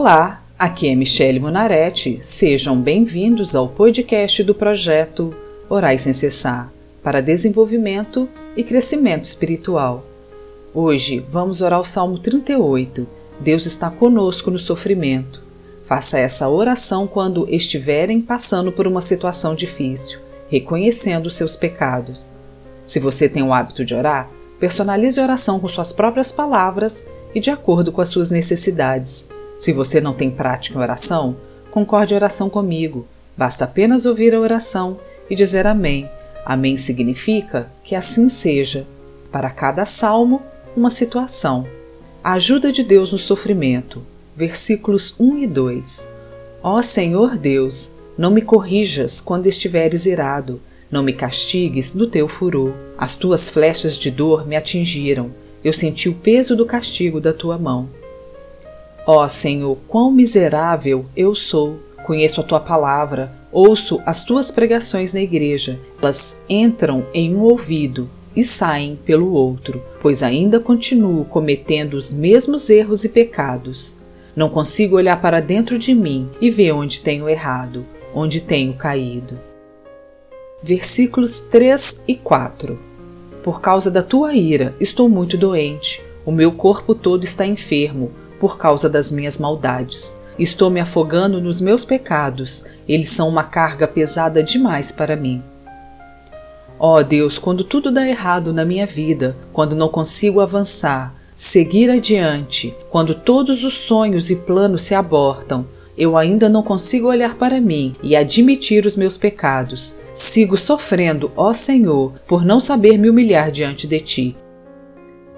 Olá, aqui é Michele Monaretti. Sejam bem-vindos ao podcast do projeto Orai Sem Cessar para desenvolvimento e crescimento espiritual. Hoje vamos orar o Salmo 38. Deus está conosco no sofrimento. Faça essa oração quando estiverem passando por uma situação difícil, reconhecendo seus pecados. Se você tem o hábito de orar, personalize a oração com suas próprias palavras e de acordo com as suas necessidades. Se você não tem prática em oração, concorde a oração comigo. Basta apenas ouvir a oração e dizer Amém. Amém significa que assim seja. Para cada salmo, uma situação. A ajuda de Deus no sofrimento. Versículos 1 e 2. Ó Senhor Deus, não me corrijas quando estiveres irado, não me castigues no teu furor. As tuas flechas de dor me atingiram, eu senti o peso do castigo da tua mão. Ó Senhor, quão miserável eu sou! Conheço a tua palavra, ouço as tuas pregações na igreja. Elas entram em um ouvido e saem pelo outro, pois ainda continuo cometendo os mesmos erros e pecados. Não consigo olhar para dentro de mim e ver onde tenho errado, onde tenho caído. Versículos 3 e 4 Por causa da tua ira, estou muito doente. O meu corpo todo está enfermo por causa das minhas maldades. Estou me afogando nos meus pecados, eles são uma carga pesada demais para mim. Ó oh Deus, quando tudo dá errado na minha vida, quando não consigo avançar, seguir adiante, quando todos os sonhos e planos se abortam, eu ainda não consigo olhar para mim e admitir os meus pecados. Sigo sofrendo, ó Senhor, por não saber me humilhar diante de ti.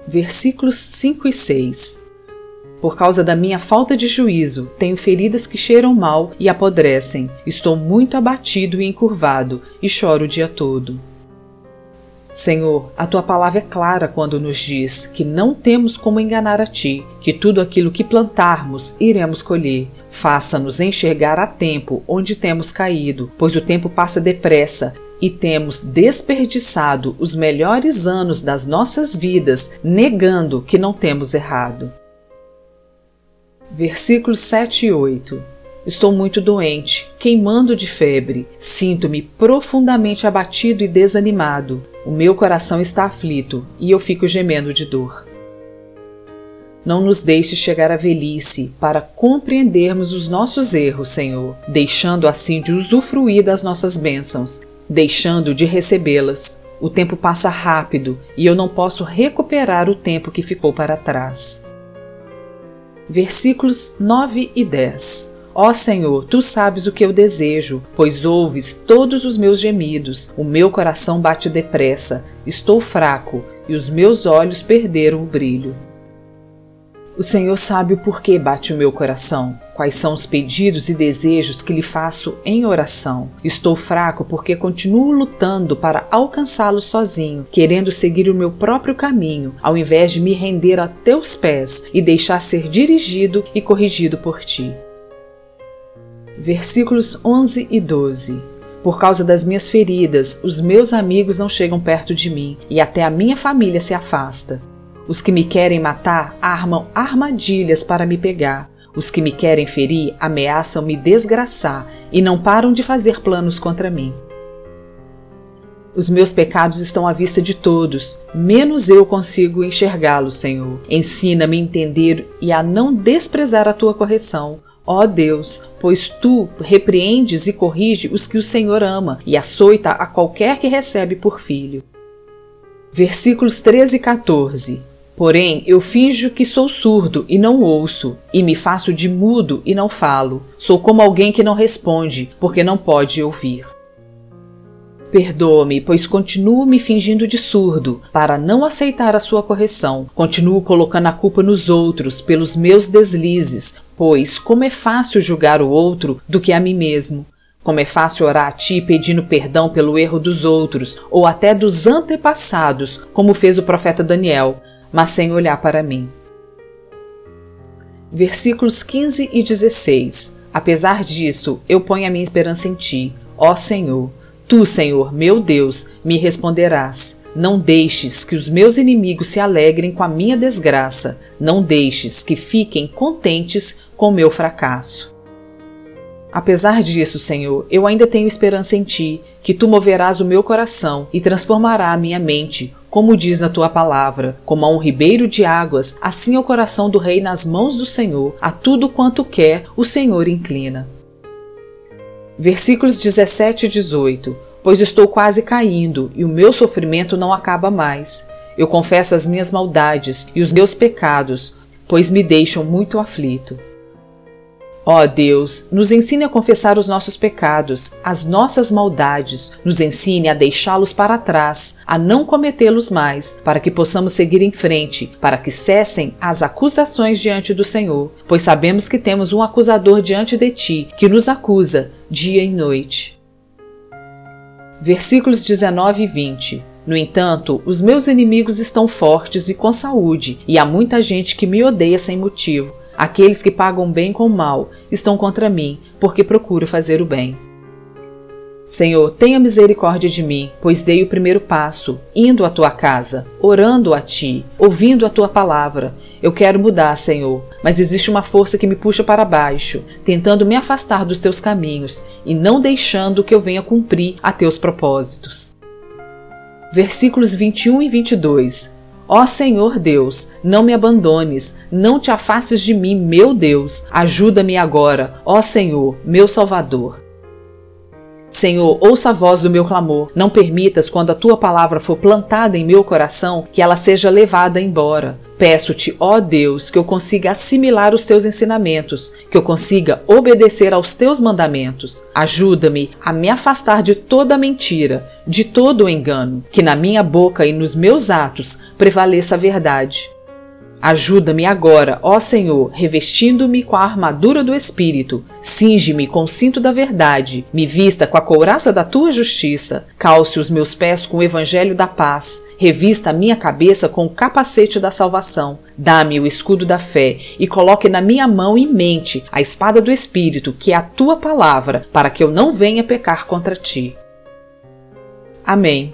Versículos 5 e 6 por causa da minha falta de juízo, tenho feridas que cheiram mal e apodrecem. Estou muito abatido e encurvado e choro o dia todo. Senhor, a tua palavra é clara quando nos diz que não temos como enganar a ti, que tudo aquilo que plantarmos iremos colher. Faça-nos enxergar a tempo onde temos caído, pois o tempo passa depressa e temos desperdiçado os melhores anos das nossas vidas negando que não temos errado. Versículos 7 e 8. Estou muito doente, queimando de febre. Sinto-me profundamente abatido e desanimado. O meu coração está aflito e eu fico gemendo de dor. Não nos deixe chegar à velhice para compreendermos os nossos erros, Senhor, deixando assim de usufruir das nossas bênçãos, deixando de recebê-las. O tempo passa rápido e eu não posso recuperar o tempo que ficou para trás versículos 9 e 10. Ó Senhor, tu sabes o que eu desejo, pois ouves todos os meus gemidos. O meu coração bate depressa, estou fraco e os meus olhos perderam o brilho. O Senhor sabe o porquê bate o meu coração, quais são os pedidos e desejos que lhe faço em oração. Estou fraco porque continuo lutando para alcançá-los sozinho, querendo seguir o meu próprio caminho, ao invés de me render a teus pés e deixar ser dirigido e corrigido por ti. Versículos 11 e 12 por causa das minhas feridas, os meus amigos não chegam perto de mim e até a minha família se afasta. Os que me querem matar armam armadilhas para me pegar. Os que me querem ferir ameaçam me desgraçar e não param de fazer planos contra mim. Os meus pecados estão à vista de todos, menos eu consigo enxergá-los, Senhor. Ensina-me a entender e a não desprezar a tua correção. Ó Deus, pois tu repreendes e corrige os que o Senhor ama e açoita a qualquer que recebe por filho. Versículos 13 e 14 Porém, eu finjo que sou surdo e não ouço, e me faço de mudo e não falo. Sou como alguém que não responde, porque não pode ouvir. Perdoa-me, pois continuo me fingindo de surdo, para não aceitar a sua correção. Continuo colocando a culpa nos outros pelos meus deslizes, pois como é fácil julgar o outro do que a mim mesmo. Como é fácil orar a ti pedindo perdão pelo erro dos outros, ou até dos antepassados, como fez o profeta Daniel mas sem olhar para mim. Versículos 15 e 16. Apesar disso, eu ponho a minha esperança em ti, ó Senhor. Tu, Senhor, meu Deus, me responderás. Não deixes que os meus inimigos se alegrem com a minha desgraça. Não deixes que fiquem contentes com meu fracasso. Apesar disso, Senhor, eu ainda tenho esperança em Ti, que Tu moverás o meu coração e transformará a minha mente, como diz na Tua palavra, como a um ribeiro de águas, assim é o coração do Rei nas mãos do Senhor, a tudo quanto quer, o Senhor inclina. Versículos 17 e 18 Pois estou quase caindo, e o meu sofrimento não acaba mais. Eu confesso as minhas maldades e os meus pecados, pois me deixam muito aflito. Ó oh Deus, nos ensine a confessar os nossos pecados, as nossas maldades, nos ensine a deixá-los para trás, a não cometê-los mais, para que possamos seguir em frente, para que cessem as acusações diante do Senhor, pois sabemos que temos um acusador diante de ti, que nos acusa dia e noite. Versículos 19 e 20 no entanto, os meus inimigos estão fortes e com saúde, e há muita gente que me odeia sem motivo. Aqueles que pagam bem com mal estão contra mim, porque procuro fazer o bem. Senhor, tenha misericórdia de mim, pois dei o primeiro passo, indo à tua casa, orando a ti, ouvindo a tua palavra. Eu quero mudar, Senhor, mas existe uma força que me puxa para baixo, tentando me afastar dos teus caminhos e não deixando que eu venha cumprir a teus propósitos. Versículos 21 e 22 Ó Senhor Deus, não me abandones, não te afastes de mim, meu Deus. Ajuda-me agora, ó Senhor, meu Salvador. Senhor, ouça a voz do meu clamor. Não permitas, quando a tua palavra for plantada em meu coração, que ela seja levada embora. Peço-te, ó Deus, que eu consiga assimilar os teus ensinamentos, que eu consiga obedecer aos teus mandamentos. Ajuda-me a me afastar de toda mentira, de todo engano, que na minha boca e nos meus atos prevaleça a verdade. Ajuda-me agora, ó Senhor, revestindo-me com a armadura do Espírito. Cinge-me com o cinto da verdade. Me vista com a couraça da tua justiça. Calce os meus pés com o evangelho da paz. Revista a minha cabeça com o capacete da salvação. Dá-me o escudo da fé e coloque na minha mão e mente a espada do Espírito, que é a tua palavra, para que eu não venha pecar contra ti. Amém.